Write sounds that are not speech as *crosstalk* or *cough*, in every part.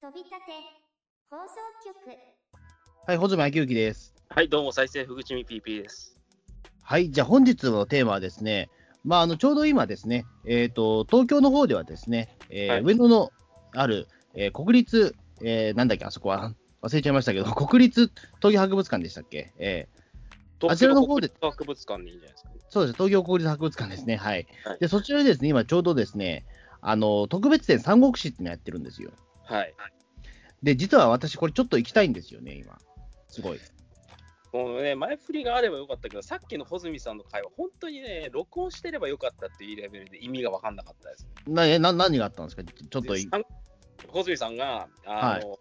飛び立て放送局はい、穂積昭之です。はい、どうも、再生ふぐちみ PP です。はい、じゃあ本日のテーマはですね、まあ、あのちょうど今ですね、えーと、東京の方ではですね、えーはい上野のある、えー国立、えーなんだっけ、あそこは忘れちゃいましたけど、*laughs* 国立東京博物館でしたっけ、えあちらの方で博物館でいいんじゃないですか？ーそうです、東京国立博物館ですね、はい。はいで、そちらでですね、今ちょうどですね、あの特別展三国志ってのやってるんですよ。はい。で、実は私、これちょっと行きたいんですよね、今。すごい。もうね、前振りがあればよかったけど、さっきの穂積さんの会話、本当にね、録音してればよかったっていうレベルで意味が分かんなかったです。なえな何があったんですか？ちょっと穂積さんが、あの、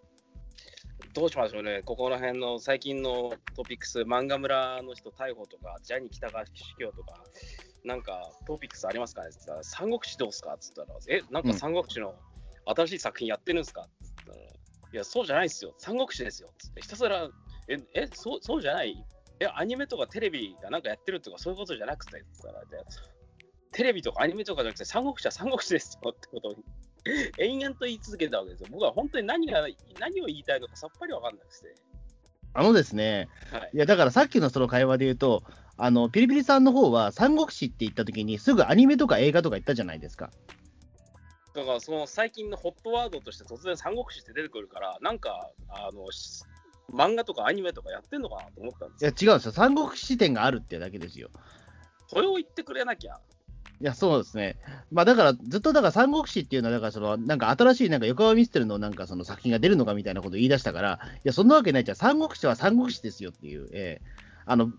どうしましょうね、ここら辺の最近のトピックス、漫画村の人逮捕とか、ジャニー喜多川司教とか、なんかトピックスありますかね？って言ったら、三国志どうすか？って言ったら、え、なんか三国志の新しい作品やってるんですか？って。言ったら、いや、そうじゃないですよ、三国志ですよ。って。ひたすら、え、えそうそうじゃない？え、アニメとかテレビがなんかやってるとかそういうことじゃなくて。って。言ったら、テレビとかアニメとかじゃなくて、三国志は三国志ですよってことを *laughs* 延々と言い続けたわけですよ。僕は本当に何が何を言いたいのかさっぱり分かんなくて。あのですね、はい。いや、だからさっきのその会話で言うと、あの、ピリピリさんの方は、三国志って言った時に、すぐアニメとか映画とか言ったじゃないですか。だからその最近のホットワードとして突然三国志って出てくるから、なんかあのし漫画とかアニメとかやってんのかなと思ったんですいや、よ。違うんですよ。三国志点があるってだけですよ。それを言ってくれなきゃ。いや、そうですね。まあ、だから、ずっとだから三国志っていうのは、だからその、なんか新しいなんか横浜ミステルのなんかその作品が出るのかみたいなことを言い出したから、いや、そんなわけないじゃん。三国志は三国志ですよっていう、ええあの、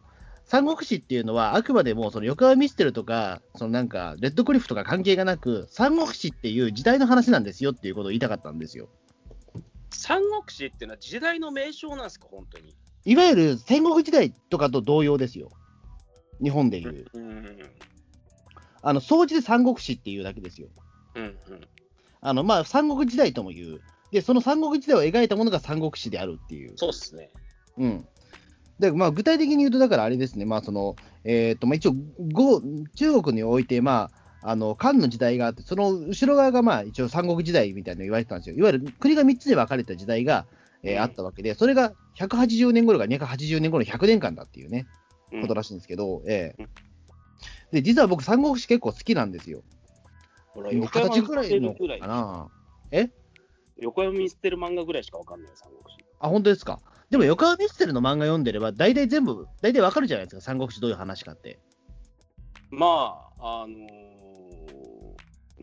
三国志っていうのは、あくまでもその横浜ミステルとか、そのなんか、レッドクリフとか関係がなく、三国志っていう時代の話なんですよっていうことを言いたかったんですよ。三国志っていうのは時代の名称なんですか、本当に。いわゆる戦国時代とかと同様ですよ。日本でいう。うんあの、総じて三国志っていうだけですよ。うんうんあの、まあ、三国時代とも言う。で、その三国時代を描いたものが三国志であるっていう。そうっすね。うん。で、まあ、具体的に言うと、だからあれですね、まあ、その、えっ、と、まあ、一応、ご中国において、まあ、あの、漢の時代があって、その後ろ側が、まあ、一応三国時代みたいなの言われてたんですよ。いわゆる国が3つで分かれた時代が、えーうんあったわけで、それが180年頃が280年頃の100年間だっていうね、うんことらしいんですけど、ええうんで、実は僕、三国志結構好きなんですよ。ほら横山見捨てるぐらいかな。横山見捨てる漫画ぐらいしかわかんないよ、三国志。あ、本当ですか？でも、横浜ミステルの漫画読んでれば、大体全部、大体わかるじゃないですか、三国志どういう話かって。まあ、あのー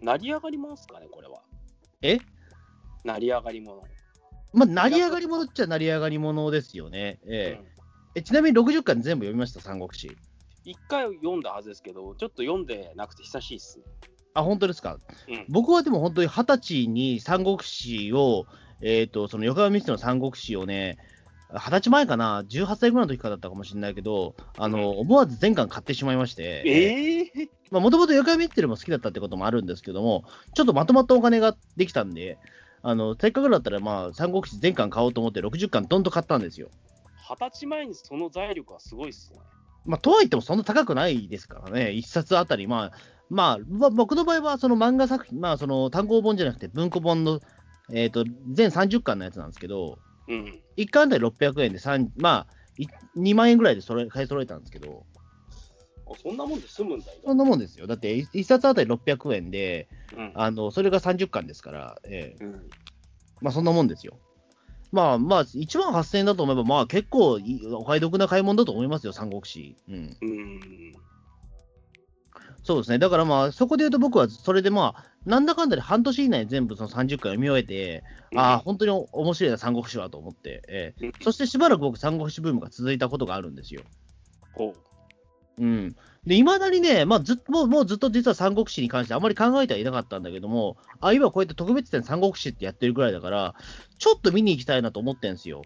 成り上がりもんすかね、これは。え？成り上がりもの。まあ、成り上がり者っちゃ成り上がり者ですよね。えええちなみに60巻全部読みました、三国志。一回読んだはずですけど、ちょっと読んでなくて久しいっすね。あ、本当ですか？うん僕はでも本当に二十歳に三国志を、えっ、と、その横浜ミステルの三国志をね、二十歳前かな、18歳ぐらいの時からだったかもしれないけど、あの、思わず全巻買ってしまいまして、ええまあ、もともと横浜ミステルも好きだったってこともあるんですけども、ちょっとまとまったお金ができたんで、あの、せっかくだったら、まあ、三国志全巻買おうと思って60巻どんと買ったんですよ。二十歳前にその財力はすごいっすね。まあ、とはいってもそんな高くないですからね、一冊あたり、まあ、まあ、ま僕の場合はその漫画作品、まあ、その単行本じゃなくて文庫本の、えっ、と、全30巻のやつなんですけど、うん。1巻あたり600円で3、まあ、い2万円ぐらいでそれ買い揃えたんですけど、あそんなもんで済むんだよ。そんなもんですよ。だって1冊あたり600円で、うん。あの、それが30巻ですから、ええうん、まあそんなもんですよ。まあまあ、1万8000円だと思えば、まあ結構お買い得な買い物だと思いますよ、三国志。うん。うん。そうですね。だからまあ、そこで言うと僕は、それでまあ、なんだかんだで半年以内に全部その30回読み終えて、ああ、本当に面白いな、三国志はと思って、ええうんそしてしばらく僕、三国志ブームが続いたことがあるんですよ。ほう。うん。で、いまだにね、まあ、ずっと、もうもうずっと実は三国志に関してあまり考えてはいなかったんだけども、あ、今こうやって特別展三国志ってやってるぐらいだから、ちょっと見に行きたいなと思ってんですよ。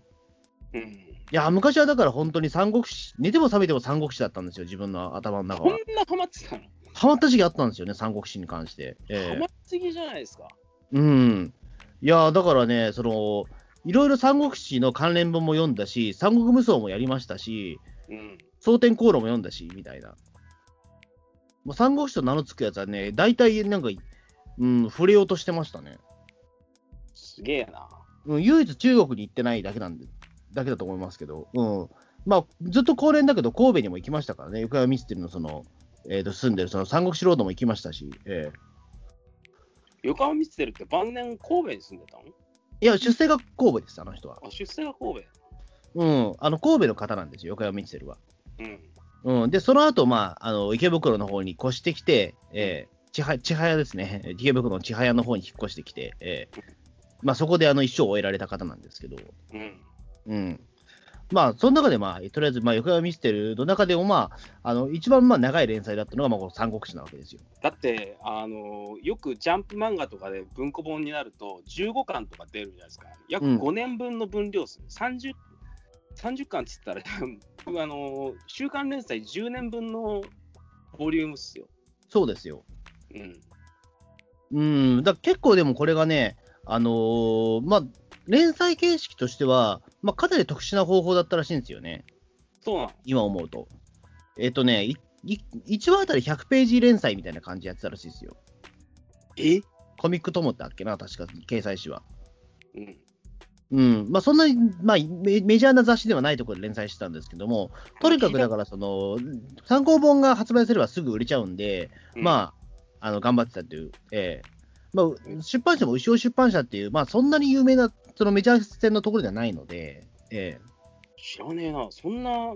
うん。いや、昔はだから本当に三国志、寝ても覚めても三国志だったんですよ、自分の頭の中こんは。なハマってたの？ハマった時期あったんですよね、三国志に関して。ええハマりすぎじゃないですか？うん。いや、だからね、その、いろいろ三国志の関連本も読んだし、三国無双もやりましたし、うん。蒼天航路も読んだし、みたいな。もう三国志と名の付くやつはね、大体なんか、うん、触れようとしてましたね。すげえな。うん、唯一中国に行ってないだけなんで、だけだと思いますけど、うん。まあ、ずっと高連だけど、神戸にも行きましたからね、横山ミステルのその、えー、と住んでるその三国志ロードも行きましたし、えー横浜ミステルって晩年神戸に住んでたの？いや、出世が神戸です、あの人は。あ、出世が神戸。うん、あの神戸の方なんですよ、横山ミステルは。うん。うん、で、その後、まあ、あの池袋の方に越してきて、えー、千早千早ですね、池袋の千早の方に引っ越してきて、えーまあ、そこであの一生を終えられた方なんですけど、うん。うん。まあ、その中で、まあ、とりあえず、まあ、横山ミステルの中でも、まあ、あの、一番、まあ、長い連載だったのが、まあ、この三国志なわけですよ。だって、あのよくジャンプ漫画とかで文庫本になると、15巻とか出るじゃないですか。約うん5年分の分量数、30, 30巻っつったら、*laughs* あの週刊連載10年分のボリュームっすよ。そうですよ。うん。うん、だ結構でもこれがね、あのーまあ、連載形式としては、まあ、かなり特殊な方法だったらしいんですよね。そうなの。今思うと。えっ、とね、いい1話あたり100ページ連載みたいな感じでやってたらしいですよ。え？コミック友ってあっけな、確か、掲載誌は。うん。うん、まあそんなに、まあメ、メジャーな雑誌ではないところで連載してたんですけども、とにかくだから、*laughs* その、参考本が発売すればすぐ売れちゃうんで、まあ、あの、頑張ってたっていう、ええまあ、出版社も牛尾出版社っていう、まあ、そんなに有名な、そのメジャー線のところではないので、え知らねえな。そんな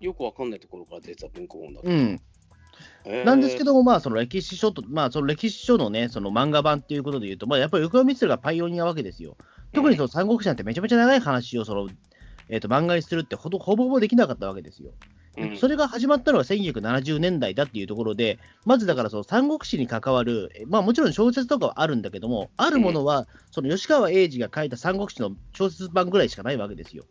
よくわかんないところから出た文庫本だっうん。なんですけども、まあ、その歴史書と、まあ、その歴史書のね、その漫画版っていうことで言うと、まあ、やっぱり横山光がパイオニアわけですよ。特にその三国志なんてめちゃめちゃ長い話を、その、えっ、と、漫画にするってほど、ほぼほぼできなかったわけですよ。うんそれが始まったのが1970年代だっていうところで、まずだからその三国志に関わる、えまあもちろん小説とかはあるんだけども、あるものは、その吉川英治が書いた三国志の小説版ぐらいしかないわけですよ。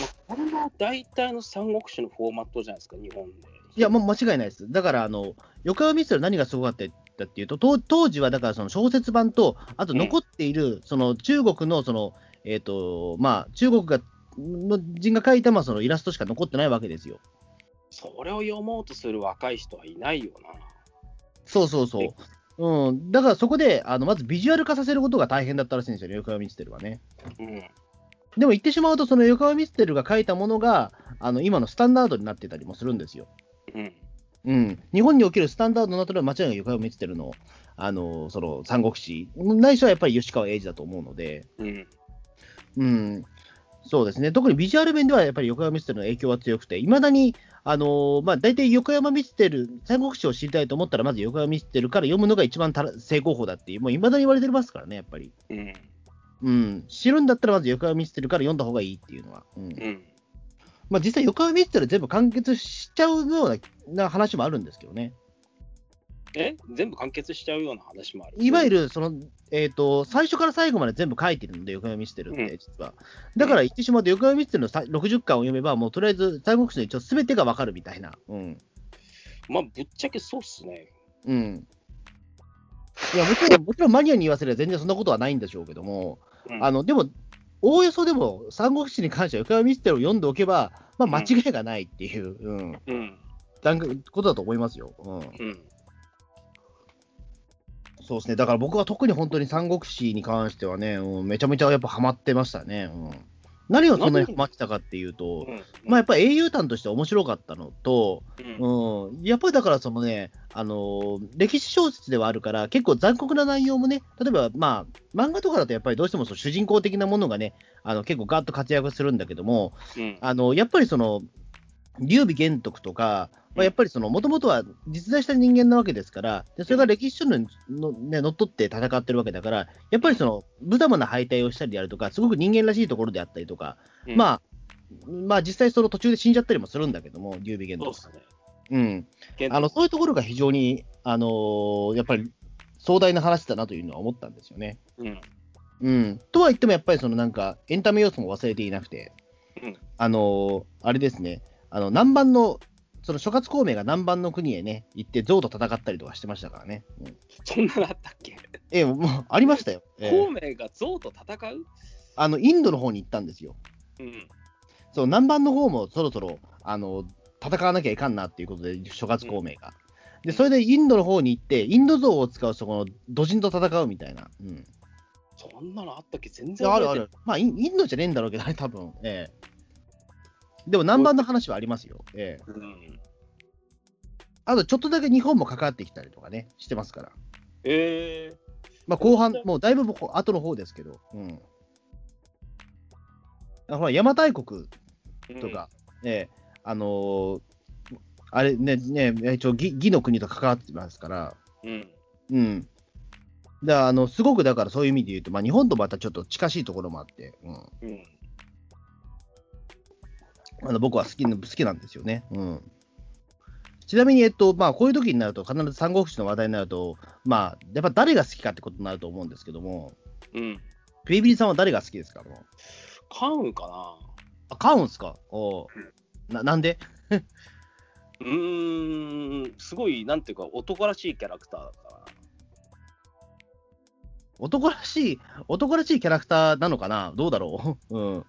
まあ、これも大体の三国志のフォーマットじゃないですか、日本で。いや、もう間違いないです。だから、あの、横浜ミステル何がすごかったっていうと、当当時はだからその小説版と、あと残っている、その中国の、その、えっ、と、まあ、中国が、の人が書いた、まあ、そのイラストしか残ってないわけですよ。それを読もうとする若い人はいないよな。そうそうそう。うん、だからそこで、あのまずビジュアル化させることが大変だったらしいんですよね、横浜ミステルはね。うん。でも言ってしまうと、その横浜ミステルが書いたものが、あの今のスタンダードになってたりもするんですよ。うん。うん、日本におけるスタンダードになったのは間違いなく横浜ミステルの、あのその三国志、ないしはやっぱり吉川英治だと思うので、うん。うん、そうですね、特にビジュアル面ではやっぱり横浜ミステルの影響は強くて、いまだに、あのまあ、大体横山ミステル、三国志を知りたいと思ったら、まず横山ミステルから読むのが一番正攻法だっていう、もういまだに言われてますからね、やっぱり。うん。うん、知るんだったらまず横山ミステルから読んだ方がいいっていうのは。うんうん。まあ、実際、横浜ミステル全部完結しちゃうようなな話もあるんですけどね。え全部完結しちゃうような話もある。いわゆるその、えーと、最初から最後まで全部書いてるんで、横浜ミステルっうんて、実は。だから言ってしまうと、横浜ミステルのさ60巻を読めば、もうとりあえず三国志の一応すべてがわかるみたいな。うん。まあ、ぶっちゃけそうっすね。うん。いや、もちろん、もちろんマニアに言わせれば全然そんなことはないんでしょうけども、うんあの、でも、おおよそでも、三国志に関しては横浜ミステルを読んでおけば、まあ、間違いがないっていう、うん、うん。段階ことだと思いますよ。うん。うん。そうですね。だから僕は特に本当に三国志に関してはね、うんめちゃめちゃやっぱハマってましたね。うん、何をそんなにハマってたかっていうと、うん。まあやっぱり英雄譚として面白かったのと、うん。うん、やっぱりだからそのね、あのー歴史小説ではあるから、結構残酷な内容もね、例えばまあ、漫画とかだとやっぱりどうしてもその主人公的なものがね、あの結構ガーッと活躍するんだけども、うん。あのやっぱりその、劉備玄徳とか、まあ、やっぱりその、もともとは実在した人間なわけですから、でそれが歴史書にの、ね、乗っ取って戦ってるわけだから、やっぱりその、無様な敗退をしたりであるとか、すごく人間らしいところであったりとか、うんまあ、まあ実際その途中で死んじゃったりもするんだけども、劉備玄徳。そうっすね。うん。現あの、そういうところが非常に、あのーやっぱり壮大な話だなというのは思ったんですよね。うん。うん。とは言っても、やっぱりそのなんか、エンタメ要素も忘れていなくて、うんあのーあれですね、あの、南蛮の、その諸葛孔明が南蛮の国へね、行って象と戦ったりとかしてましたからね。うん、そんなのあったっけ？ええもう、ありましたよ。ええ孔明が象と戦う？あの、インドの方に行ったんですよ。うん。そう、南蛮の方もそろそろ、あの、戦わなきゃいかんなっていうことで、諸葛孔明が。で、それでインドの方に行って、インド象を使うそこの土人と戦うみたいな。うん。そんなのあったっけ？全い然あるある。まあ、インインドじゃねえんだろうけどね、多分ええでも、南蛮の話はありますよ。ええうん。あと、ちょっとだけ日本も関わってきたりとかね、してますから。えまあ、後半、もうだいぶ後の方ですけど、うん。あほら、邪馬台国ー、とか、ええあのーあれね、ね、一応義、義の国と関わってますから、うん。うん。だあの、すごくだからそういう意味で言うと、まあ、日本とまたちょっと近しいところもあって、うん。うん。あの僕は好きな好きなんですよね。うん。ちなみに、えっと、まあ、こういう時になると、必ず三国志の話題になると、まあ、やっぱ誰が好きかってことになると思うんですけども、うん。ビリビリさんは誰が好きですか？もう関羽かあ、買うんすか？おうななんで？な *laughs* うーん、すごい、なんていうか、男らしいキャラクターだからな。男らしい、男らしいキャラクターなのかな？どうだろう？*laughs* うん。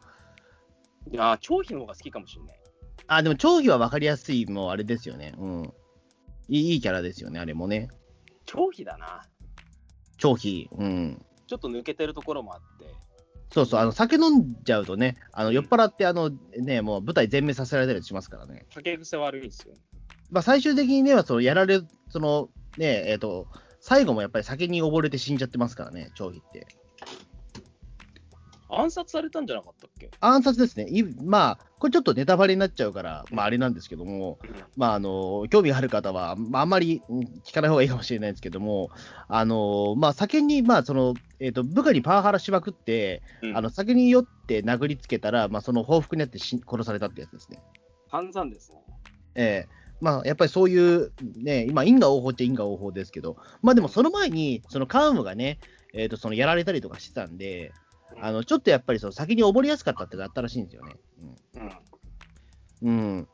いやー、張飛の方が好きかもしれない。あ、でも、長飛は分かりやすい、もうあれですよね。うん。いいいいキャラですよね、あれもね。張飛だな。長飛。うん。ちょっと抜けてるところもあって。そうそう、あの、酒飲んじゃうとね、あの、酔っ払って、あの、ね、もう舞台全滅させられたりしますからね。酒癖悪いんですよ。まあ、最終的にね、その、やられる、その、ね、えっ、と、最後もやっぱり酒に溺れて死んじゃってますからね、長飛って。暗殺されたんじゃなかったっけ？暗殺ですね。いまあ、これちょっとネタバレになっちゃうから、まあ、あれなんですけども、まあ、あの、興味がある方は、まあ、あんまりうん聞かない方がいいかもしれないですけども、あの、まあ、酒に、まあ、その、えっ、と、部下にパワハラしまくって、うんあの、酒に酔って殴りつけたら、まあ、その報復になって死殺されたってやつですね。散々ですね。ええまあ、やっぱりそういう、ね、今、因果応報って因果応報ですけど、まあでもその前に、そのカウムがね、えーと、そのやられたりとかしてたんで、あのちょっとやっぱりその先に溺れやすかったってのがあったらしいんですよね。うん。うん。うん、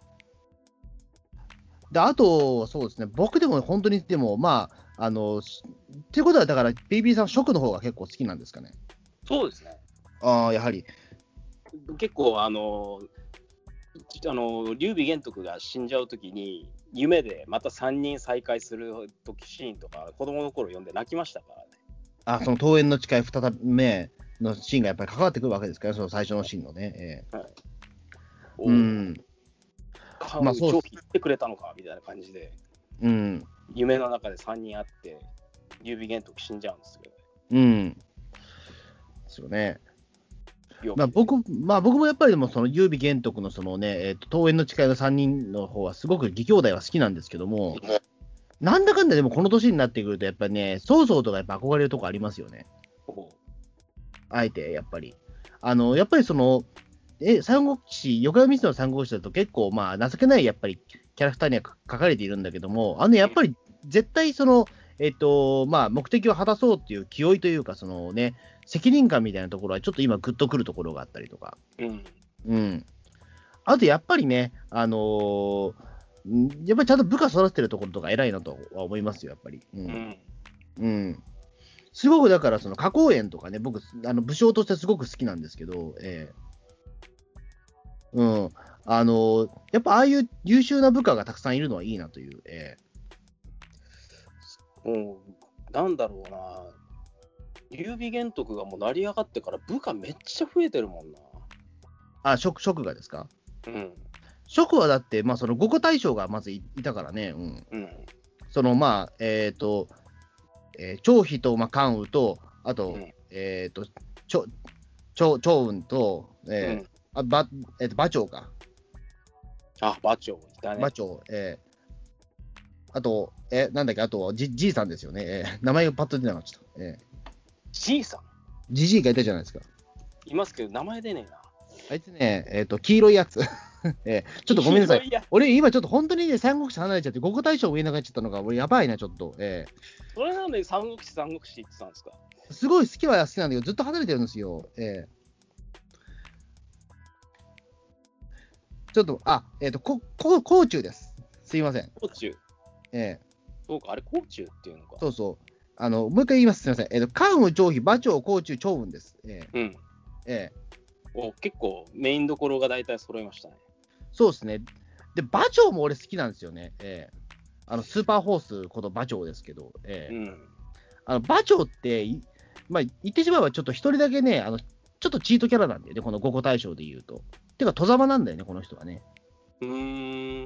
で、あと、そうですね、僕でも本当に、でも、まあ、あの、しっていうことは、だから、BB さん、食の方が結構好きなんですかね。そうですね。ああ、やはり。結構、あの、あの劉備玄徳が死んじゃうときに、夢でまた3人再会する時シーンとか、子供の頃読んで泣きましたからね。あ、その桃園の誓い二目のシーンがやっぱり関わってくるわけですから、その最初のシーンのね。ええおーうん。かまあそう長飛言ってくれたのかみたいな感じで、うん。夢の中で3人会って、劉備玄徳死んじゃうんですけど、うん。ですよね。まあ、僕まあ、僕もやっぱりでも、その劉備玄徳のそのね、えーと、桃園の誓いの3人の方は、すごく義兄弟は好きなんですけども、なんだかんだでもこの年になってくると、やっぱりね、曹操とかやっぱ憧れるとこありますよね。おあえて、やっぱり。あの、やっぱりその、え、三国志、横山光の三国志だと結構、まあ、情けない、やっぱり、キャラクターには書かれているんだけども、あの、やっぱり、絶対その、えっと、まあ、目的を果たそうっていう気負いというか、そのね、責任感みたいなところは、ちょっと今、グッとくるところがあったりとか。うん。うん。あと、やっぱりね、あのーんやっぱりちゃんと部下育ててるところとか偉いなとは思いますよ、やっぱり。う。うんん。うん。すごくだから、その、花公園とかね、僕、あの武将としてすごく好きなんですけど、ええうん。あのーやっぱああいう優秀な部下がたくさんいるのはいいなという、えもう、なんだろうな。劉備玄徳がもう成り上がってから部下めっちゃ増えてるもんな。えあ、職、職がですか？うん。職はだって、まあ、その、五個大将がまずいいたからね、うん。うん。その、まあ、えっ、と、えー張飛と、まあ、関羽と、あと、うんえっ、と、長長長雲と、うえーん、あばえーと馬長か。あ、馬長いたね馬。長、えーあと、えーなんだっけ、あと、じじいさんですよね。えー名前がパッと出なかった。えじいさん？ーじじいがいたじゃないですか。いますけど、名前出ねえな。あいつね、えっ、と、黄色いやつ。*laughs* えーちょっとごめんなさい。いや、俺、今ちょっと本当にね、三国志離れちゃって、五個大将も言えなくなっちゃったのが、俺、やばいな、ちょっと。えそれなんで三国志三国志って言ってたんですか？ーすごい好きは好きなんだけど、ずっと離れてるんですよ。えーちょっと、あ、えっ、と、こ、こ、甲冑です。すいません。甲冑。えそうか、あれ甲冑っていうのかー。そうそう。あの、もう一回言います。すいません。えっ、と、関羽、張飛、馬長、甲冑、長雲です。えーうん。えーお結構メインどころが大体揃いましたね。そうですね。で、馬長も俺好きなんですよね。ええあの、スーパーホースこと馬長ですけど、ええうん。あの馬長ってい、まあ、言ってしまえばちょっと一人だけね、あの、ちょっとチートキャラなんだよね、この五個大将で言うと。てか、戸様なんだよね、この人はね。うーん。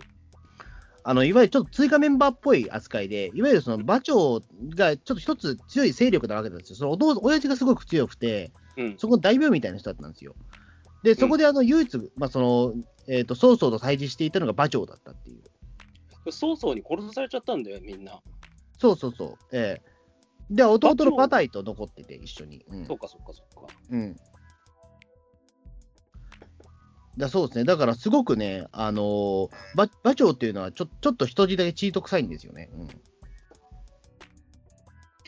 あの、いわゆるちょっと追加メンバーっぽい扱いで、いわゆるその馬長がちょっと一つ強い勢力なわけなんですよ。そのお父親父がすごく強くて、うん。そこの大名みたいな人だったんですよ。で、そこであの、唯一、まあ、その、えっ、と、曹操と対峙していたのが馬長だったっていう。早々に殺されちゃったんだよ、みんな。そうそうそう。ええで、弟の馬隊と残ってて、一緒に。うんそっかそっかそっか。うん。だそうですね。だから、すごくね、あのー馬馬長っていうのはちょ、ちょっと人質だけチート臭いんですよね。うん。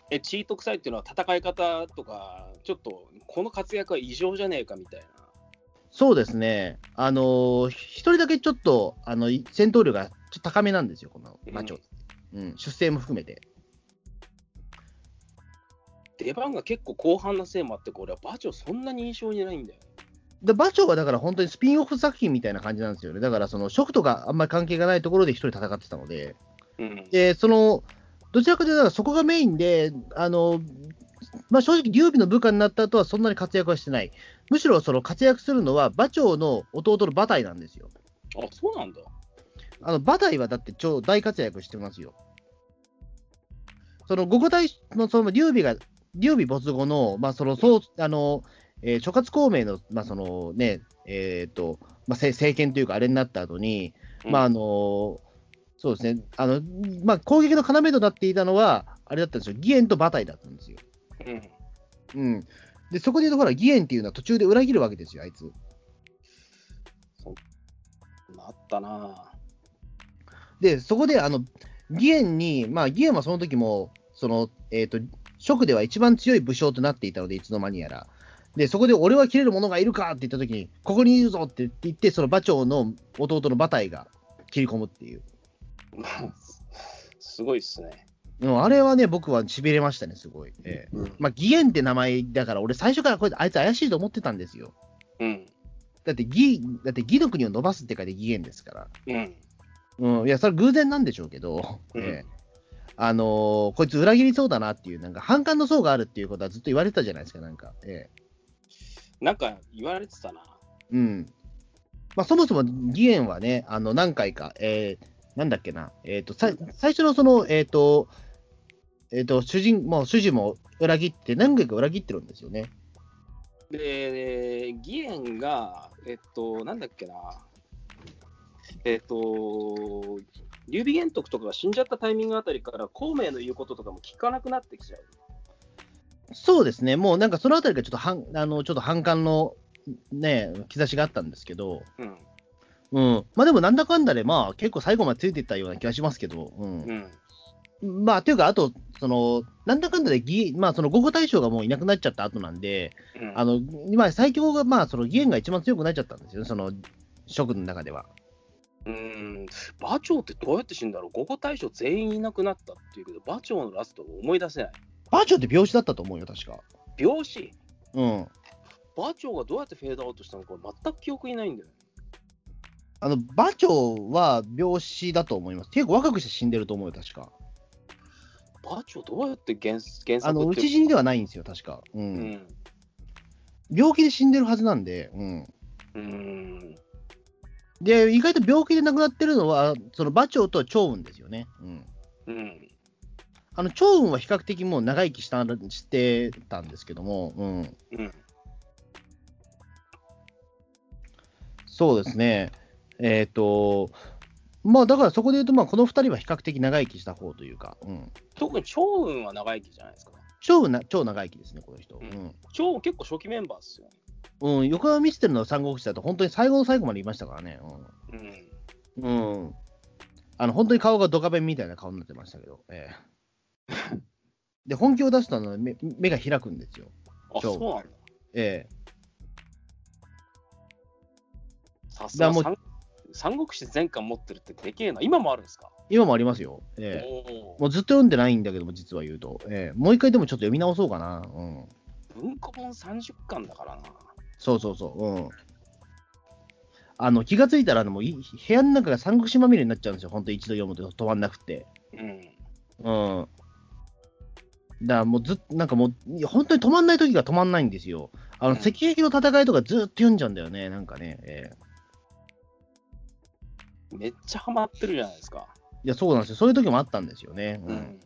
え、チート臭いっていうのは戦い方とか、ちょっと、この活躍は異常じゃねえかみたいな。そうですね。あのー一人だけちょっと、あの、い戦闘力がちょっと高めなんですよ、この馬長。うん、出世も含めて。出番が結構後半のせいもあって、これは馬長そんなに印象にないんだよ。で、馬長はだから本当にスピンオフ作品みたいな感じなんですよね。だから、その、職とかあんまり関係がないところで一人戦ってたので、うん。で、その、どちらかというと、そこがメインで、あの、まあ、正直、劉備の部下になった後はそんなに活躍はしてない。むしろ、その活躍するのは、馬長の弟の馬隊なんですよ。あ、そうなんだ。あの、馬隊はだって超大活躍してますよ。その、五個隊の、その、劉備が、劉備没後の、まあ、その、そう、あの、えー諸葛孔明の、まあ、そのね、えっ、と、まあ、政政権というか、あれになった後に、まあ、あの、そうですね、あの、まあ、攻撃の要となっていたのは、あれだったんですよ、義援と馬隊だったんですよ。うん。うん。で、そこで言うと、ほら、義援っていうのは途中で裏切るわけですよ、あいつ。なったなで、そこで、あの、義援に、まあ、義援はその時も、その、えっ、と、蜀では一番強い武将となっていたので、いつの間にやら。で、そこで俺は切れる者がいるかって言った時に、ここにいるぞって言って、その馬長の弟の馬隊が切り込むっていう。*laughs* すごいっすね。うんあれはね、僕は痺れましたね、すごい。ええうん。まあ、義援って名前だから、俺最初からこれあいつ怪しいと思ってたんですよ。うん。だって義、だって義の国を伸ばすって書いて義援ですから。うん。うん、いや、それは偶然なんでしょうけど、うんええあのーこいつ裏切りそうだなっていう、なんか反感の層があるっていうことはずっと言われてたじゃないですか、なんか。ええなんか言われてたな。うん。まあ、そもそも義援はね、あの、何回か、えーなんだっけな、えっ、と、さ最初のその、えっ、と、えっ、と、主人、もう主人も裏切って、何回か裏切ってるんですよね。で、義援が、えっと、なんだっけな。えっと、劉備玄徳とかが死んじゃったタイミングあたりから、孔明の言うこととかも聞かなくなってきちゃう。そうですね、もうなんかそのあたりがちょっと反あのちょっと反感のね、兆しがあったんですけど、うん。うん、まあでもなんだかんだで、まあ結構最後までついていったような気がしますけど、うんうん。まあというか、あと、そのなんだかんだで義、まあその午後大将がもういなくなっちゃった後なんで、うんあの今、最強が、まあその義援が一番強くなっちゃったんですよね、その職の中では。うん。馬長ってどうやって死んだろう？五個大将全員いなくなったっていうけど、馬長のラスト思い出せない。バーチョーって病死だったと思うよ、確か。病死？うん。馬長がどうやってフェードアウトしたのか全く記憶にないんだよね。あの、馬長は病死だと思います。結構若くして死んでると思うよ、確か。馬長どうやって原原作あの、って討ち死にではないんですよ、確か。う。うんん。病気で死んでるはずなんで、うん。うん。で、意外と病気で亡くなってるのは、その馬長と長雲ですよね。うん。うん。あの、長雲は比較的もう長生きしたしてたんですけども、うん。うん。そうですね。えっ、と、まあだからそこで言うと、まあこの2人は比較的長生きした方というか、うん。特に長雲は長生きじゃないですか。長雲な、超長生きですね、この人。うん。長雲結構初期メンバーっすよ。うん、横浜ミステルの三国志だと本当に最後の最後までいましたからね。うん。うん。うん。あの、本当に顔がドカベンみたいな顔になってましたけど、ええ *laughs* で、本気を出すとあの目目が開くんですよ。あ、長そうなんだ。ええさすが三三国志全巻持ってるってでけえな。今もあるんですか？今もありますよ。ええおもうずっと読んでないんだけども、実は言うと。ええもう一回でもちょっと読み直そうかな。うん。お文庫本30巻だからな。そうそうそう。うん。あの、気がついたら、もうい部屋の中が三国志まみれになっちゃうんですよ。本当一度読むと止まんなくて。うん。うん。だからもうずっなんかもう、本当に止まんない時が止まんないんですよ。あの、うん赤壁の戦いとかずっと読んじゃうんだよね、なんかね。えめっちゃハマってるじゃないですか。ーいや、そうなんですよ。そういう時もあったんですよね。うんうん。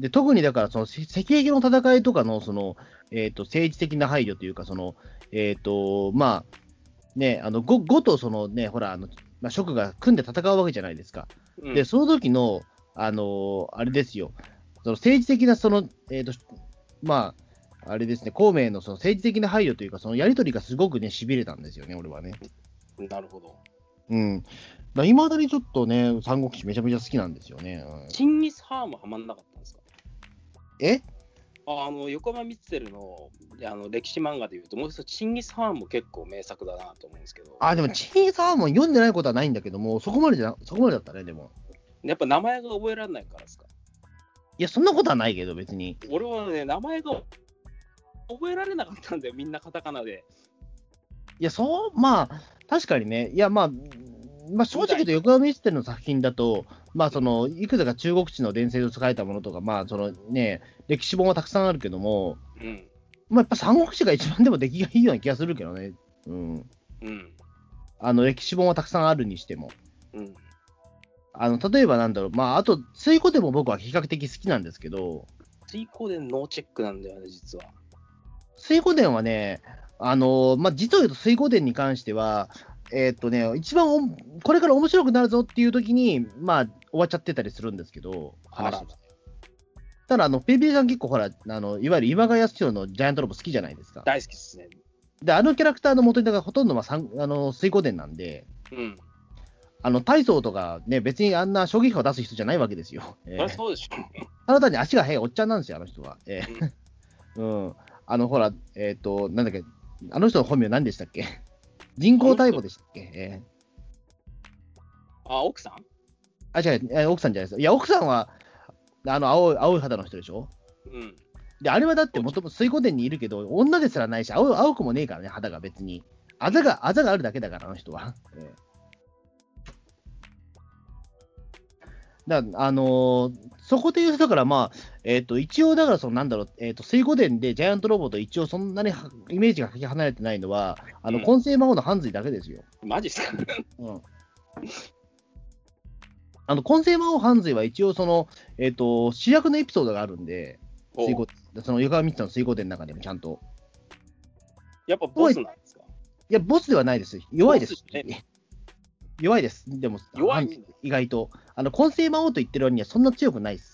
で特にだから、そのせ赤壁の戦いとかのその、えー、と政治的な配慮というか、そのえっ、とまあね、あのごごとその、ね、ほらあの、まあ、職が組んで戦うわけじゃないですか。うんで、その時の、あのーあれですよ、その政治的な、その、えっ、と、まあ、あれですね、孔明のその政治的な配慮というか、そのやりとりがすごくね、痺れたんですよね、俺はね。なるほど。うん。だいまだにちょっとね、三国志めちゃめちゃ好きなんですよね。うんチンギス・ハーンもハマんなかったんですか？え？ああの横浜光輝のあの歴史漫画でいうと、もう一つチンギス・ハーンも結構名作だなと思うんですけど、あ、でも、チンギス・ハーモン読んでないことはないんだけども、そこまでじゃ、そこまでだったね、でも。やっぱ名前が覚えられないからですか？いや、そんなことはないけど、別に。俺はね、名前が覚えられなかったんだよ、みんなカタカナで。いや、そう、まあ、確かにね、いや、まあ、まあ、正直言うと、横浜ミステルの作品だと、まあ、その、いくつか中国史の伝説を使えたものとか、まあ、そのね、歴史本はたくさんあるけども、うん。まあ、やっぱ三国志が一番でも出来がいいような気がするけどね。うん。うん。あの、歴史本はたくさんあるにしても。うん。あの、例えばなんだろう、まあ、あと、水古でも僕は比較的好きなんですけど、水光でノーチェックなんだよね、実は。水古伝はね、あのまあ、実を言うと水古伝に関しては、えーっとね、一番おこれから面白くなるぞっていう時に、まあ、終わっちゃってたりするんですけど、話ただ、あの、ペイペイさん結構ほら、あの、いわゆる今川康弘のジャイアントロボ好きじゃないですか。大好きですね。で、あのキャラクターの元にだからほとんど、まあ、あの水古伝なんで、うん。あの、大層とかね、別にあんな衝撃波を出す人じゃないわけですよ。えーそうでしょ。ただ単に足が速いおっちゃんなんですよ、あの人は。えー *laughs* うん。あの、ほら、えっ、と、なんだっけ、あの人の本名何でしたっけ？人工タイプでしたっけ？えーあ、奥さん？あ、違う、えー奥さんじゃないです。いや、奥さんは、あの、青い、青い肌の人でしょ？うん。で、あれはだってもともと水湖殿にいるけど、女ですらないし、青青くもねえからね、肌が別に。あざが、あざがあるだけだから、あの人は。えーだあのーそこで言うと、だからまあ、えっ、と、一応、だから、その、なんだろう、えっ、と、水湖殿でジャイアントロボと一応、そんなにはイメージがかけ離れてないのは、あの、うん混成魔王のハンズイだけですよ。マジっすか？うん。あの、混成魔王ハンズイは一応、その、えっ、と、主役のエピソードがあるんで、水その、横川光さんの水湖殿の中でもちゃんと。やっぱボスなんですか？いや、ボスではないです。弱いです。弱いです。でも、弱い意外と。あの、混成魔王と言ってる割にはそんな強くないです。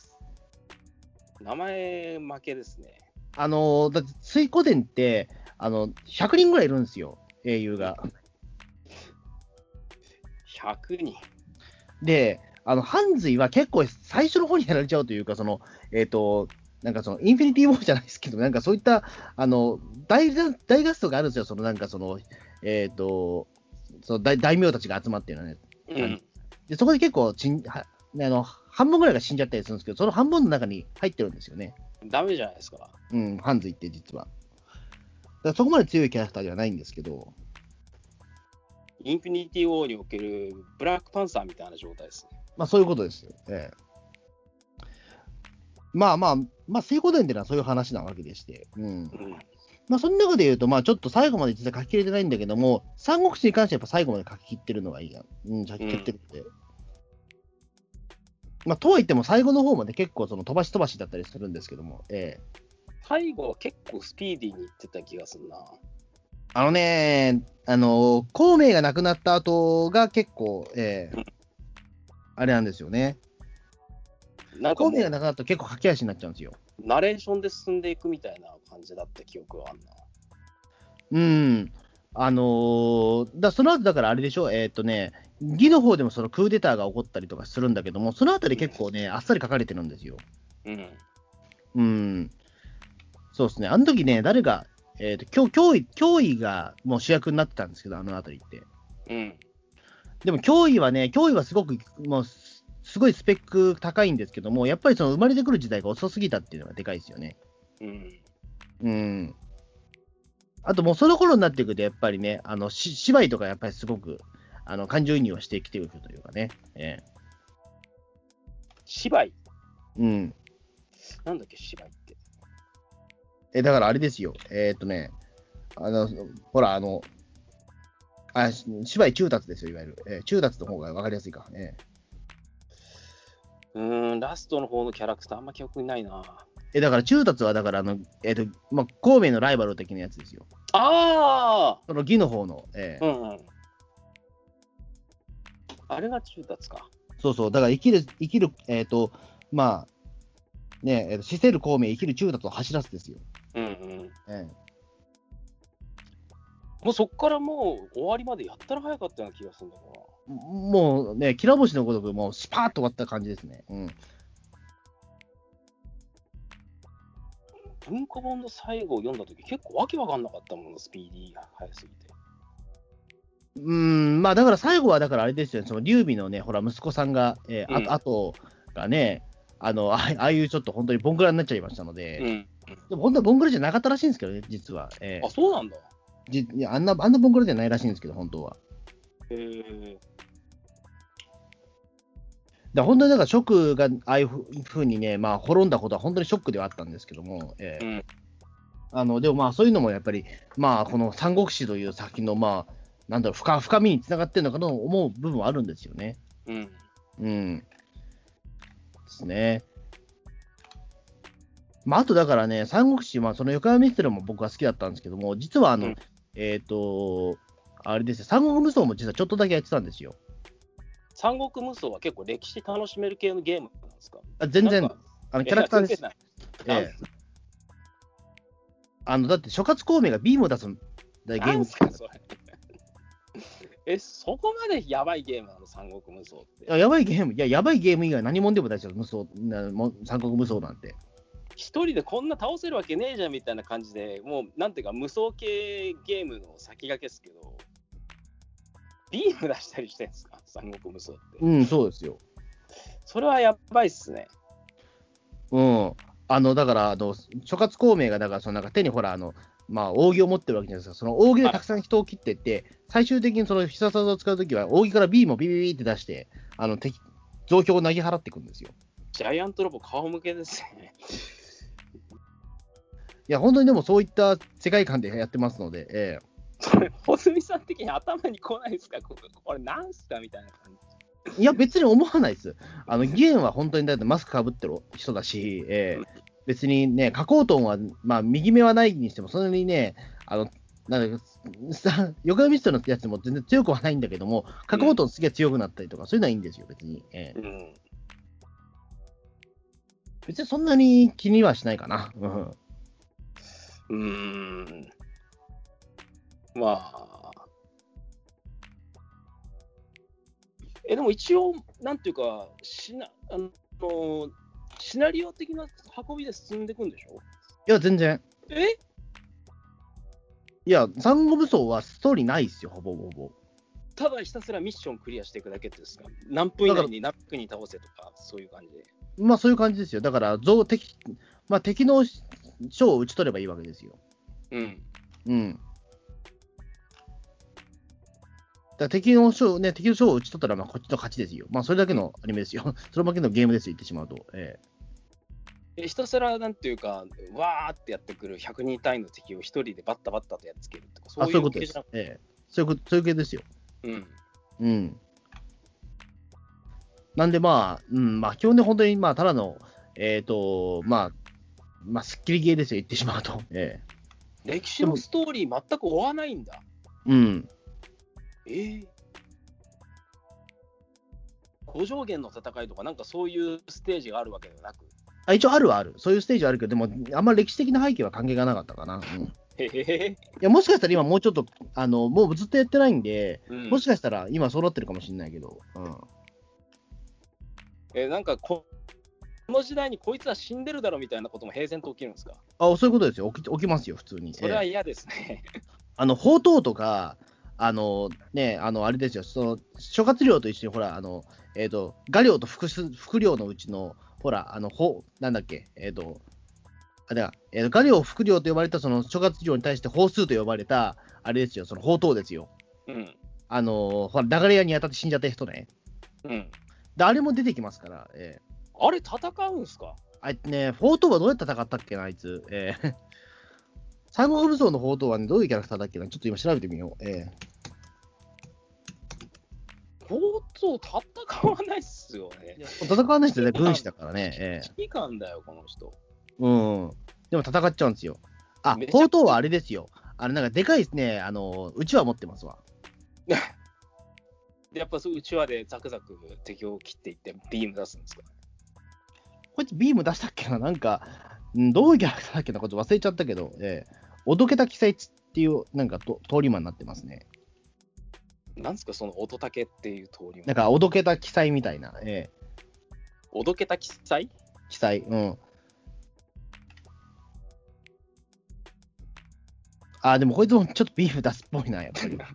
名前負けですね。あの、だって、水湖殿って、あの、100人ぐらいいるんですよ、英雄が。100人。で、あの、ハンズイは結構最初の方にやられちゃうというか、その、えっ、と、なんかその、インフィニティ・ウォーじゃないですけど、なんかそういった、あの、大ガ大ガストがあるんですよ、そのなんかその、えっ、と、その大大名たちが集まってるのね。うん。で、そこで結構ちんは、ねあの、半分ぐらいが死んじゃったりするんですけど、その半分の中に入ってるんですよね。ダメじゃないですか。うん、ハンズイって実は。だそこまで強いキャラクターではないんですけど、インフィニティ・ウォーにおけるブラックパンサーみたいな状態ですね。まあそういうことですよ。ええ。まあまあ、まあ、成功伝っていうのはそういう話なわけでして。うん。うん。まあ、その中で言うと、まあ、ちょっと最後まで実は書ききれてないんだけども、三国志に関してはやっぱ最後まで書き切ってるのがいいや。うん、書き切ってるんで。まあ、とは言っても最後の方まで結構その飛ばし飛ばしだったりするんですけども、ええ最後は結構スピーディーにいってた気がするな。あのね、あの、孔明が亡くなった後が結構、ええあれなんですよね。なんかもう孔明が亡くなったと結構駆け足になっちゃうんですよ。ナレーションで進んでいくみたいな感じだった記憶があるな。うん。あのーだその後だからあれでしょ、えーっ、とね、義の方でもそのクーデターが起こったりとかするんだけども、そのあたり結構ね、あっさり書かれてるんですよ。うん。うん。そうですね。あの時ね、誰が、えーっ、と、脅威、脅威がもう主役になってたんですけど、あのあたりって。うん。でも脅威はね、脅威はすごく、もうす、すごいスペック高いんですけども、やっぱりその生まれてくる時代が遅すぎたっていうのがでかいですよね。うん。うん。あともうその頃になっていくと、やっぱりね、あのし芝居とかやっぱりすごくあの感情移入をしてきているというかね。え芝居？えうん。なんだっけ、芝居って。え、だからあれですよ。えーっとね、あの、ほら、あの、あ、し芝居中達ですよ、いわゆる。えー中達の方が分かりやすいか。えうーん、ラストの方のキャラクターあんま記憶にないな。ーえだから中達は、だから、あの、えーっと、まあ、孔明のライバル的なやつですよ。あその義の方の、えーあうんうん。あれが中達か。そうそう、だから生きる、生きる、えっ、と、まあ、ね、え死せる孔明、生きる中達を走らすですよ。うんうん。えもうそっからもう終わりまでやったら早かったような気がするんだけどな。えもうね、きら星のごとく、もうスパーッと終わった感じですね。うん。文庫本の最後を読んだとき、結構わけわかんなかったもの、スピーディーが早すぎて。うーん、まあだから最後は、だからあれですよね、その劉備のね、ほら、息子さんが、えーうんああとがね、あの、ああいうちょっと本当にボンクラになっちゃいましたので、うん。でも本当はボンクラじゃなかったらしいんですけどね、実は。えーあ、そうなんだ。じいやあんな、あんなボンクラじゃないらしいんですけど、本当は。へえ。だ本当にだからショックがああいうふうにね、まあ、滅んだことは本当にショックではあったんですけども、えーうん。あのでもまあそういうのもやっぱり、まあ、この三国志という先の、まあ、なんだろう深、深みにつながってるのかと思う部分はあるんですよね。うん。うん。ですね。まあ、あとだからね、三国志、まあ、その横山ミステルも僕は好きだったんですけども、実はあの、うんえっ、と、あれですよ、三国無双も実はちょっとだけやってたんですよ。三国無双は結構歴史楽しめる系のゲームなんですか？あ全然。あのキャラクターです。ええ。あのだって諸葛孔明がビームを出すんだゲームなんすかそれ。*laughs* え、そこまでやばいゲームなの、三国無双って。い。ややばいゲーム、いや、やばいゲーム以外何もんでもないですよ、無双なも三国無双なんて。一人でこんな倒せるわけねえじゃんみたいな感じで、もうなんていうか、無双系ゲームの先駆けですけど、ビーム出したりしてんですか、*laughs* 三国無双って。うん、そうですよ。それはやばいっすね。うん。あの、だから、あの、諸葛孔明が、だから、そのなんか手にほら、あの、まあ、扇を持ってるわけじゃないですか。その扇でたくさん人を切っていって、最終的にその必殺技を使うときは、扇からビームをビビビって出して、あの、敵、増票を投げ払っていくんですよ。ジャイアントロボ顔向けですね。いや、本当にでもそういった世界観でやってますので、ええそれ、穂積さん的に頭に来ないですか？こここれなんすか？みたいな感じ。いや、別に思わないです。あの、*laughs* ゲームは本当にだってマスクかぶってる人だし、えー別にね、加工トンは、まあ、右目はないにしても、そんなにね、あの、なんだかさ横山ミストのやつも全然強くはないんだけども、加工トンすげえ強くなったりとか、そういうのはいいんですよ、別に。えーうん。別にそんなに気にはしないかな。うんうーん。まあ。え、でも一応、なんていうか、しなあのシナリオ的な運びで進んでいくんでしょ？いや、全然。え？いや、三国武装はストーリーないっすよ、ほぼほぼ。ただひたすらミッションクリアしていくだけですか？何分以内に何分に倒せとか、そういう感じで。まあ、そういう感じですよ。だから、増敵、まあ、敵の将を打ち取ればいいわけですよ。うん。うん。だ敵の将、ね、敵の将を打ち取ったら、まあ、こっちの勝ちですよ。まあ、それだけのアニメですよ。*laughs* それだけのゲームですよ、言ってしまうと。ええひたすらなんていうか、わーってやってくる100人単位の敵を一人でバッタバッタとやっつけるとか、そういうことです。ええそういうこと、そういう系ですよ。うん。うん。なんで、まあ、うん、まあ、基本で本当に、まあ、ただの、えっ、と、まあ、まあ、スッキリゲーですよ、言ってしまうと。え歴史のストーリー全く追わないんだ。えうん。えー五条原の戦いとか、なんかそういうステージがあるわけではなく？あ一応あるはある。そういうステージはあるけど、でも、あんまり歴史的な背景は関係がなかったかな。うん、いへへへ。や、もしかしたら今もうちょっと、あの、もうずっとやってないんで、うんもしかしたら今そうなってるかもしれないけど、うん。えなんかこ、この時代にこいつは死んでるだろみたいなことも平然と起きるんですか？あ、そういうことですよ。起き起きますよ、普通に。ええそれは嫌ですね。あの、宝刀とか、あの、ね、あの、あれですよ、その、諸葛亮と一緒に、ほら、あの、えっ、と、画領と副す副領のうちの、ほら、あの、ほ、なんだっけ、えっ、と、あれだ、えーと、画領副領と呼ばれた、その、諸葛亮に対して法数と呼ばれた、あれですよ、その、宝刀ですよ。うん。あの、ほら、流れ屋に当たって死んじゃった人ね。うん。で、あれも出てきますから、えあれ、戦うんすか？あいつね、フォートはどうやって戦ったっけな、あいつ。えー、三国武装のフォートはね、どういうキャラクターだっけな、ちょっと今調べてみよう。えート戦わないっすよね。ー、戦わない人ね、軍師だからね。え指揮官だよ、この人。ー、うん。でも戦っちゃうんですよ。あ、フめちゃくちゃォートはあれですよ。あれ、なんかでかいですね、あの、うちは持ってますわ。*laughs* でやっぱそううちわでザクザク敵を切っていってビーム出すんですか？こいつビーム出したっけななんか、んどういうキャラクターだっけなこと忘れちゃったけど、えー、おどけた記載っていう、なんかと通り魔になってますね。なんですかその音竹っていう通りもなんか、おどけた記載みたいな、えおどけた記載ー、記載、うん。あ、でもこいつもちょっとビーム出すっぽいな、やっぱり。*laughs*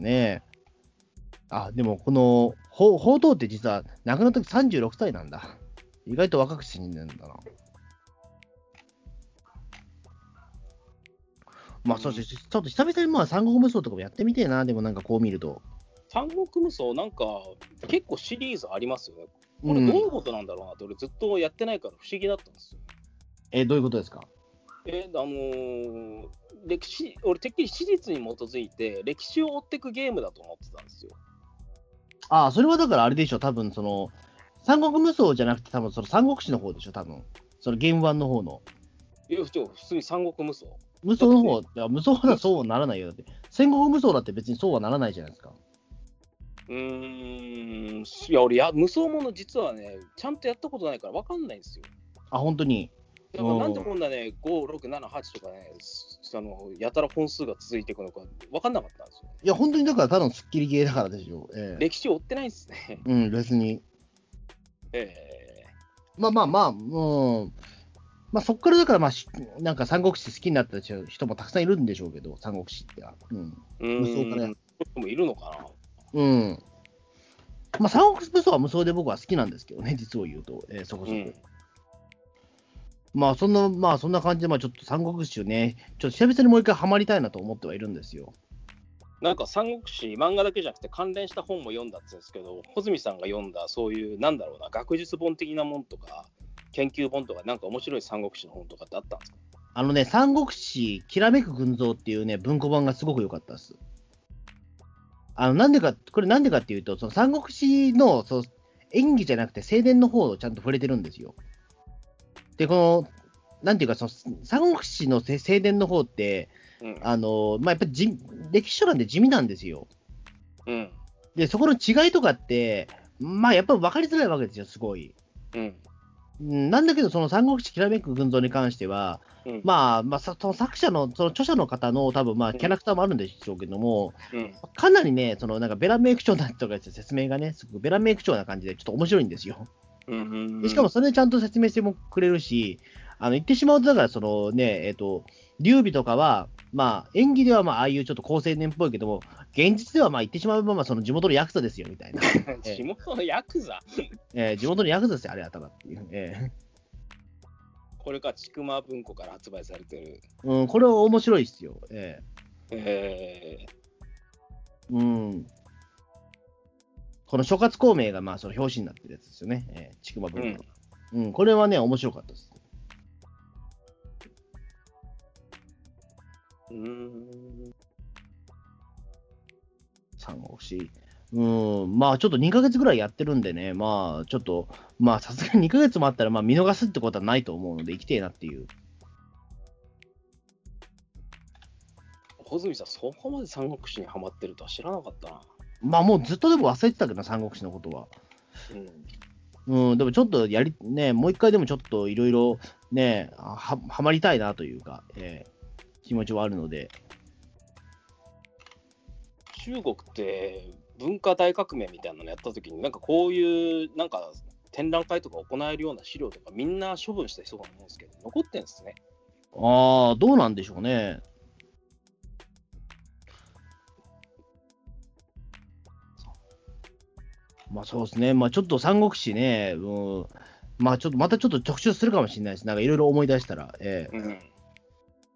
ねえ。あ、でもこの、ほ宝刀って実は亡くなった時36歳なんだ。意外と若く死んでんだな。まあそうです。ちょっと久々にまあ三国無双とかもやってみてえな、でもなんかこう見ると。三国無双なんか結構シリーズありますよね。こうんれどういうことなんだろうなって俺ずっとやってないから不思議だったんですよ。え、どういうことですか？えあのー歴史、俺てっきり史実に基づいて歴史を追っていくゲームだと思ってたんですよ。ああ、それはだからあれでしょ、多分その、三国無双じゃなくて、多分その三国志の方でしょ、多分そのゲーム版の方の。いや、普通に三国無双。無双の方、いや無双はそうはならないよ。だって、戦国無双だって別にそうはならないじゃないですか。うーん、いや、俺や、無双もの実はね、ちゃんとやったことないから分かんないんですよ。あ、本当に？だからなんでこんなね、5、6、7、8とかね、そのやたら本数が続いていくのか分かんなかったんですよ。いや、本当にだからただのスッキリゲーだからでしょ。ええ歴史を追ってないんですね。うん、別に。えまあまあまあ、うん。まあそっからだから、まあし、なんか三国志好きになった人もたくさんいるんでしょうけど、三国志って。うん。えー、無双からもいるのかな。うん。まあ三国無双は無双で僕は好きなんですけどね、実を言うと、えーそこそこ。うんまあそんな、まあそんな感じで、まあちょっと三国志をね、ちょっと久々にもう一回ハマりたいなと思ってはいるんですよ。なんか三国志、漫画だけじゃなくて関連した本も読んだって言うんですけど、穂積さんが読んだそういう、なんだろうな、学術本的なもんとか、研究本とか、なんか面白い三国志の本とかってあったんですか？あのね、三国志、きらめく群像っていうね、文庫版がすごく良かったです。あの、なんでか、これなんでかっていうと、その三国志の、その演技じゃなくて正伝の方をちゃんと触れてるんですよ。で、この、なんていうか、その三国志のせ正伝の方って、うん。あの、まあ、やっぱりじ歴史書なんで地味なんですよ。うん。で、そこの違いとかって、まあ、やっぱり分かりづらいわけですよ、すごい。うん。うんなんだけど、その三国志きらめく群像に関しては、うん。まあ、まあ、さその作者の、その著者の方の多分まあうんキャラクターもあるんでしょうけども、うん。かなりね、そのなんかベラメイク調なとか説明がね、すごくベラメイク調な感じで、ちょっと面白いんですよ。うん。でしかもそれでちゃんと説明してもくれるし、あの言ってしまうと、だからそのね、えっ、と、劉備とかは、まあ、演技ではまあ、ああいうちょっと高青年っぽいけども、現実ではまあ言ってしまえば、まあ、その地元のヤクザですよみたいな、*laughs* 地元のヤクザ？えー地元のヤクザですよ、あれ頭っていう。えこれか、ちくま文庫から発売されてる。ーうん、これは面白いですよ。ええーうん。この諸葛孔明がまあその表紙になってるやつですよね。えー、ちくま文庫、うん。これはね、面白かったです。うーん。三国志。うん、まあちょっと2ヶ月ぐらいやってるんでね、まあちょっと、まあさすがに2ヶ月もあったらまあ見逃すってことはないと思うので、生きてえなっていう。穂積さん、そこまで三国志にはまってるとは知らなかったな。まあもうずっとでも忘れてたけどな、三国志のことは。うん。うん、でもちょっとやり、ね、もう一回でもちょっといろいろね、ははまりたいなというか、えー気持ちはあるので、中国って文化大革命みたいなのやったときに、なんかこういう、なんか展覧会とか行えるような資料とか、みんな処分した人が思うんですけど、残ってんですね。ああ、どうなんでしょうね。まあそうですね、まあちょっと三国志ね、うん、まあちょっとまたちょっと特集するかもしれないです。なんかいろいろ思い出したら、えうん。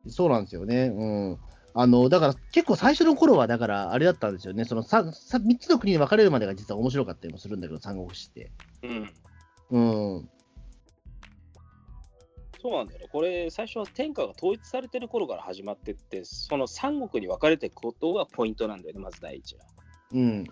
えそうなんですよね。うん。あの、だから結構最初の頃は、だからあれだったんですよね、その 3, 3つの国に分かれるまでが実は面白かったりもするんだけど、三国志って。うん。うん。そうなんだよね。これ、最初は天下が統一されてる頃から始まってって、その三国に分かれていくことがポイントなんだよね、まず第一は。うん。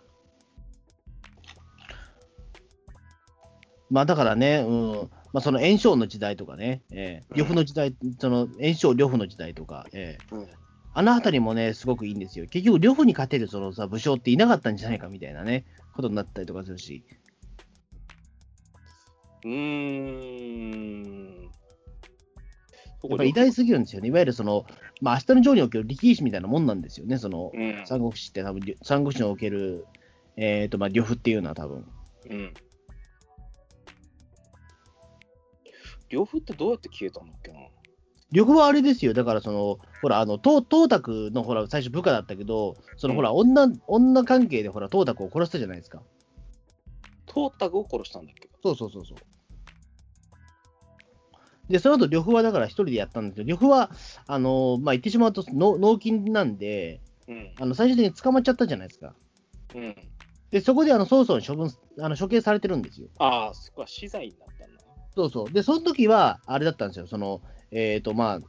まあだからね、うん。まあその炎章の時代とかね、えー、呂布の時代、その炎章呂布の時代とか、えー、うん。あのあたりもね、すごくいいんですよ。結局、呂布に勝てるそのさ武将っていなかったんじゃないかみたいなね、ことになったりとかするし。うーん。やっぱ偉大すぎるんですよね。いわゆるその、まあ、明日のジョーにおける力士みたいなもんなんですよね。その、うん。三国志って多分、三国志における、えっ、と、まあ、呂布っていうのは多分。うん。呂布ってどうやって消えたんだっけな？呂布はあれですよ。だからその、ほら、あの、東東卓のほら、最初部下だったけど、そのほら、女、女関係でほら、東卓を殺したじゃないですか。トータグを殺したんだっけ？そうそうそうそう。で、その後、呂布はだから一人でやったんですけど、呂布は、あのまあ、言ってしまうと、の脳筋なんで、うん。あの、最終的に捕まっちゃったじゃないですか。うん。で、そこで、あの、曹操に処分、あの、処刑されてるんですよ。ああ、そこは死罪になったんだ。そうそう。で、その時は、あれだったんですよ。その、えっ、と、まあ、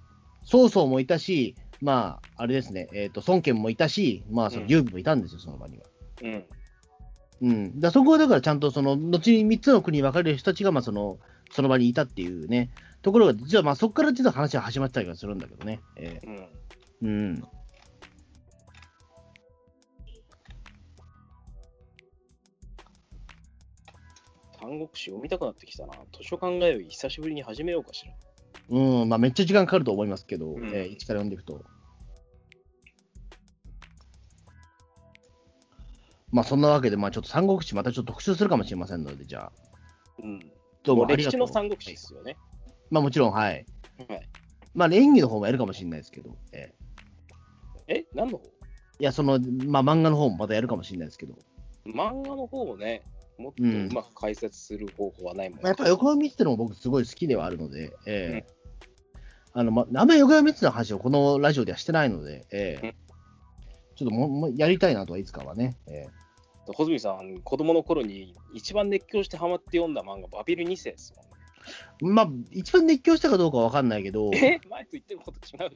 曹操もいたし、まあ、あれですね、えっ、と、孫権もいたし、まあ、その、うん劉備もいたんですよ、その場には。うん。うん。だそこはだからちゃんと、その、後に3つの国に分かれる人たちが、まあ、その、その場にいたっていうね、ところが、実は、まあ、そこから実は話は始まったりはするんだけどね。えうん。ーうん。三国志読みたくなってきたな。図書館通い久しぶりに始めようかしら。うん、まあ、めっちゃ時間かかると思いますけど、うんえー一から読んでいくと。まあ、そんなわけで、まあ、ちょっと三国志またちょっと特集するかもしれませんので、じゃあ、うん。どうもあり歴がとう。史の三国志ですよね。まあ、もちろん、はい。はい。まあ、演技の方もやるかもしれないですけど、ええ、何の方？ーいや、その、まあ、漫画の方もまたやるかもしれないですけど、漫画の方をね、もっとううんまく解説する方法はないもん、まあ、やっぱ横浜ミステルも僕すごい好きではあるので、えーあの、まあんまり横浜ミステルの話をこのラジオではしてないので、えーうん。ちょっともうもうやりたいなとはいつかはね、え穂積さん、子供の頃に一番熱狂してハマって読んだ漫画、バビル2世ですもんまあ、一番熱狂したかどうかは分かんないけど、*laughs* え？前と言ってること違う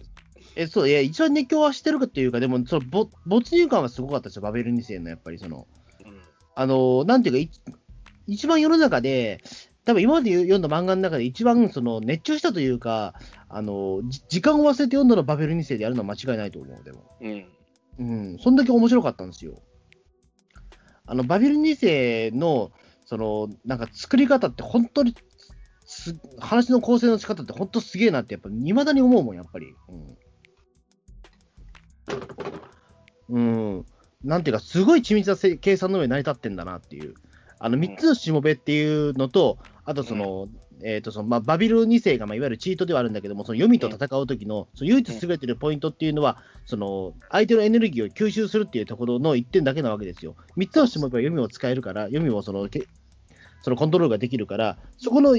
えそういや一番熱狂はしてるかっていうか、でもそのぼ没入感はすごかったですよ、バベル2世のやっぱりその、ょ。あのなんていうかい、一番世の中で、多分今まで読んだ漫画の中で一番その熱中したというか、あのじ時間を忘れて読んだのバベル2世でやるのは間違いないと思う、でも。うん。うん。うん、そんだけ面白かったんですよ。あの、バビル2世の、その、なんか作り方って本当にす、話の構成の仕方って本当すげえなって、やっぱ、未だに思うもん、やっぱり。うん。うん。なんていうか、すごい緻密なせ計算の上に成り立ってんだなっていう。あの、3つのしもべっていうのと、あとその、えっ、と、その、まあ、バビル2世が、まあ、いわゆるチートではあるんだけども、その読みと戦う時の、その唯一優れてるポイントっていうのは、その、相手のエネルギーを吸収するっていうところの1点だけなわけですよ。3つのしもべは読みを使えるから、読みもその、けそのコントロールができるから、そこの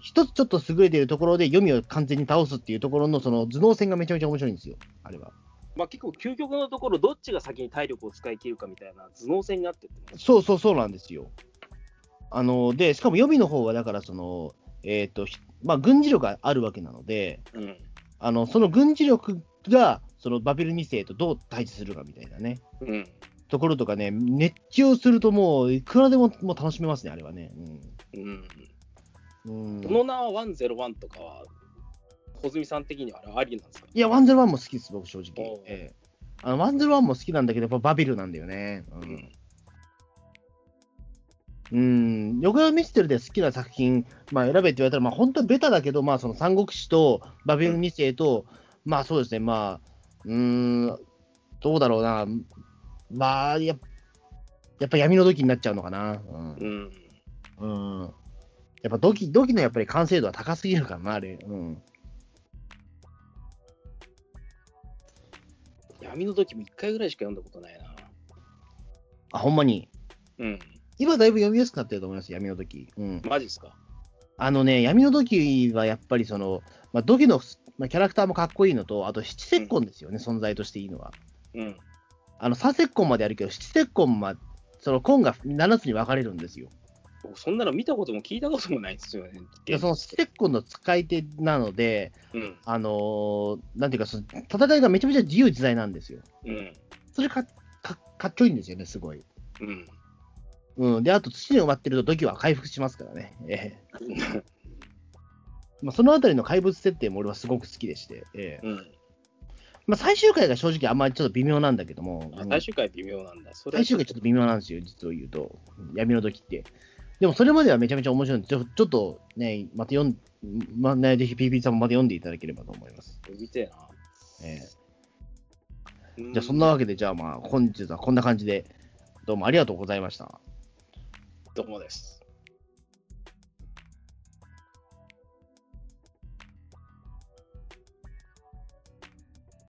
一つちょっと優れているところで読みを完全に倒すっていうところのその頭脳戦がめちゃめちゃ面白いんですよ、あれは。まあ結構究極のところ、どっちが先に体力を使い切るかみたいな頭脳戦になってってます。そうそうそうなんですよ。あので、しかも読みの方は、だからその、えっ、と、ひまあ、軍事力があるわけなので、うん。あのその軍事力がそのバビル2世とどう対峙するかみたいなね、うん。ところとかね、熱中するともう、いくらでももう楽しめますね、あれはね。うん。うん。うんこの名は101とかは、穂積さん的にはあれありなんですかいや、101も好きです、僕、正直。ええあの101も好きなんだけど、やっぱバビルなんだよね。う。うんん。うん、横山ミステルで好きな作品、まあ、選べって言われたら、まあ、本当はベタだけど、まあ、その三国志とバビル2世と、まあそうですね、まあ、うーん、どうだろうな、まあ、ややっぱ闇の時になっちゃうのかな。うん。うん。うん、やっぱ土器、土器のやっぱり完成度は高すぎるからな、あれ。うん。闇の時も1回ぐらいしか読んだことないな。あ、ほんまに？うん。今だいぶ読みやすくなってると思います、闇の時。うん。マジっすか？あのね、闇の時はやっぱりその、まあ、土器の、まあ、キャラクターもかっこいいのと、あと七石魂ですよね、存在としていいのは。うん。あの、三石魂まであるけど、七石魂ま、その魂が7つに分かれるんですよ。僕そんなの見たことも聞いたこともないんですよね。いやその七石魂の使い手なので、うん。あのーなんていうかその、戦いがめちゃめちゃ自由自在なんですよ。うん。それかかかっちょいいんですよね、すごい。うん。うん、で、あと土に埋まってると土器は回復しますからね。ええ *laughs* まあ、そのあたりの怪物設定も俺はすごく好きでして、ええうん。まあ、最終回が正直あんまりちょっと微妙なんだけども、あ最終回微妙なんだ。最終回ちょっと微妙なんですよ、実を言うと、闇の時って。でもそれまではめちゃめちゃ面白いんで、ちょちょっとね、また読ん、まあね、ぜひ PP さんもまた読んでいただければと思います。見てえな。ええうんじゃあそんなわけで、じゃあまあ本日はこんな感じで、どうもありがとうございました。どうもです。